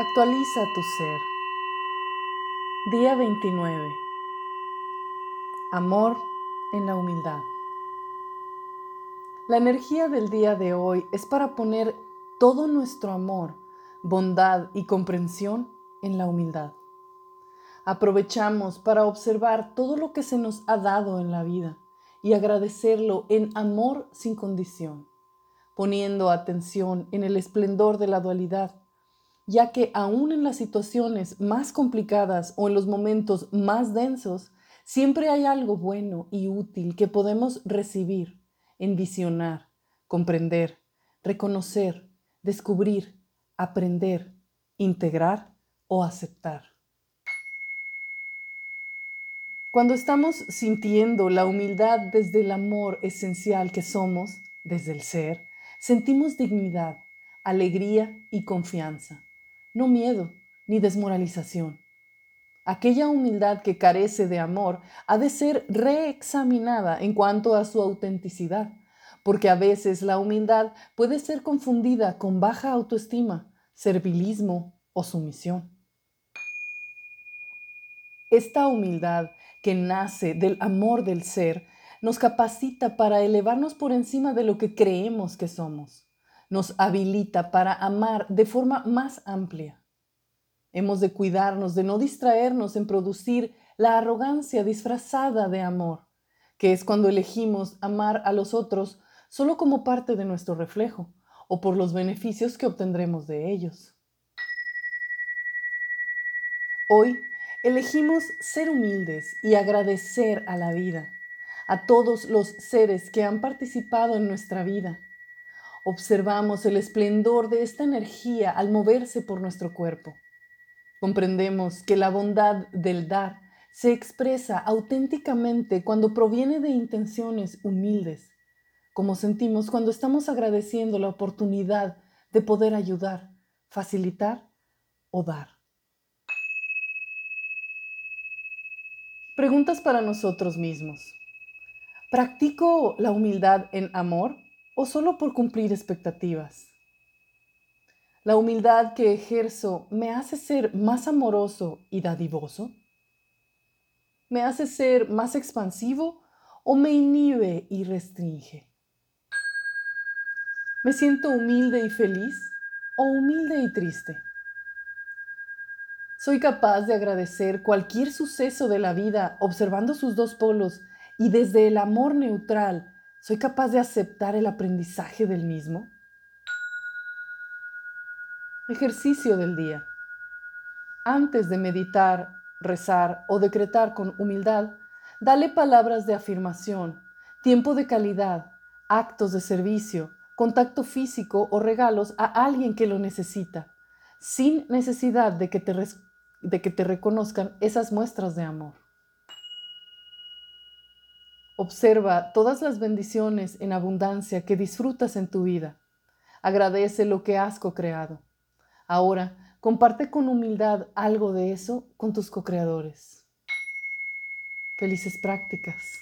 Actualiza tu ser. Día 29. Amor en la humildad. La energía del día de hoy es para poner todo nuestro amor, bondad y comprensión en la humildad. Aprovechamos para observar todo lo que se nos ha dado en la vida y agradecerlo en amor sin condición, poniendo atención en el esplendor de la dualidad, ya que aún en las situaciones más complicadas o en los momentos más densos, siempre hay algo bueno y útil que podemos recibir, envisionar, comprender, reconocer, descubrir, aprender, integrar o aceptar. Cuando estamos sintiendo la humildad desde el amor esencial que somos, desde el ser, sentimos dignidad, alegría y confianza, no miedo ni desmoralización. Aquella humildad que carece de amor ha de ser reexaminada en cuanto a su autenticidad, porque a veces la humildad puede ser confundida con baja autoestima, servilismo o sumisión. Esta humildad que nace del amor del ser nos capacita para elevarnos por encima de lo que creemos que somos. Nos habilita para amar de forma más amplia. Hemos de cuidarnos de no distraernos en producir la arrogancia disfrazada de amor, que es cuando elegimos amar a los otros solo como parte de nuestro reflejo o por los beneficios que obtendremos de ellos. Hoy Elegimos ser humildes y agradecer a la vida, a todos los seres que han participado en nuestra vida. Observamos el esplendor de esta energía al moverse por nuestro cuerpo. Comprendemos que la bondad del dar se expresa auténticamente cuando proviene de intenciones humildes, como sentimos cuando estamos agradeciendo la oportunidad de poder ayudar, facilitar o dar. Preguntas para nosotros mismos. ¿Practico la humildad en amor o solo por cumplir expectativas? ¿La humildad que ejerzo me hace ser más amoroso y dadivoso? ¿Me hace ser más expansivo o me inhibe y restringe? ¿Me siento humilde y feliz o humilde y triste? Soy capaz de agradecer cualquier suceso de la vida observando sus dos polos y desde el amor neutral, ¿soy capaz de aceptar el aprendizaje del mismo? Ejercicio del día. Antes de meditar, rezar o decretar con humildad, dale palabras de afirmación, tiempo de calidad, actos de servicio, contacto físico o regalos a alguien que lo necesita, sin necesidad de que te de que te reconozcan esas muestras de amor. Observa todas las bendiciones en abundancia que disfrutas en tu vida. Agradece lo que has co-creado. Ahora, comparte con humildad algo de eso con tus co-creadores. Felices prácticas.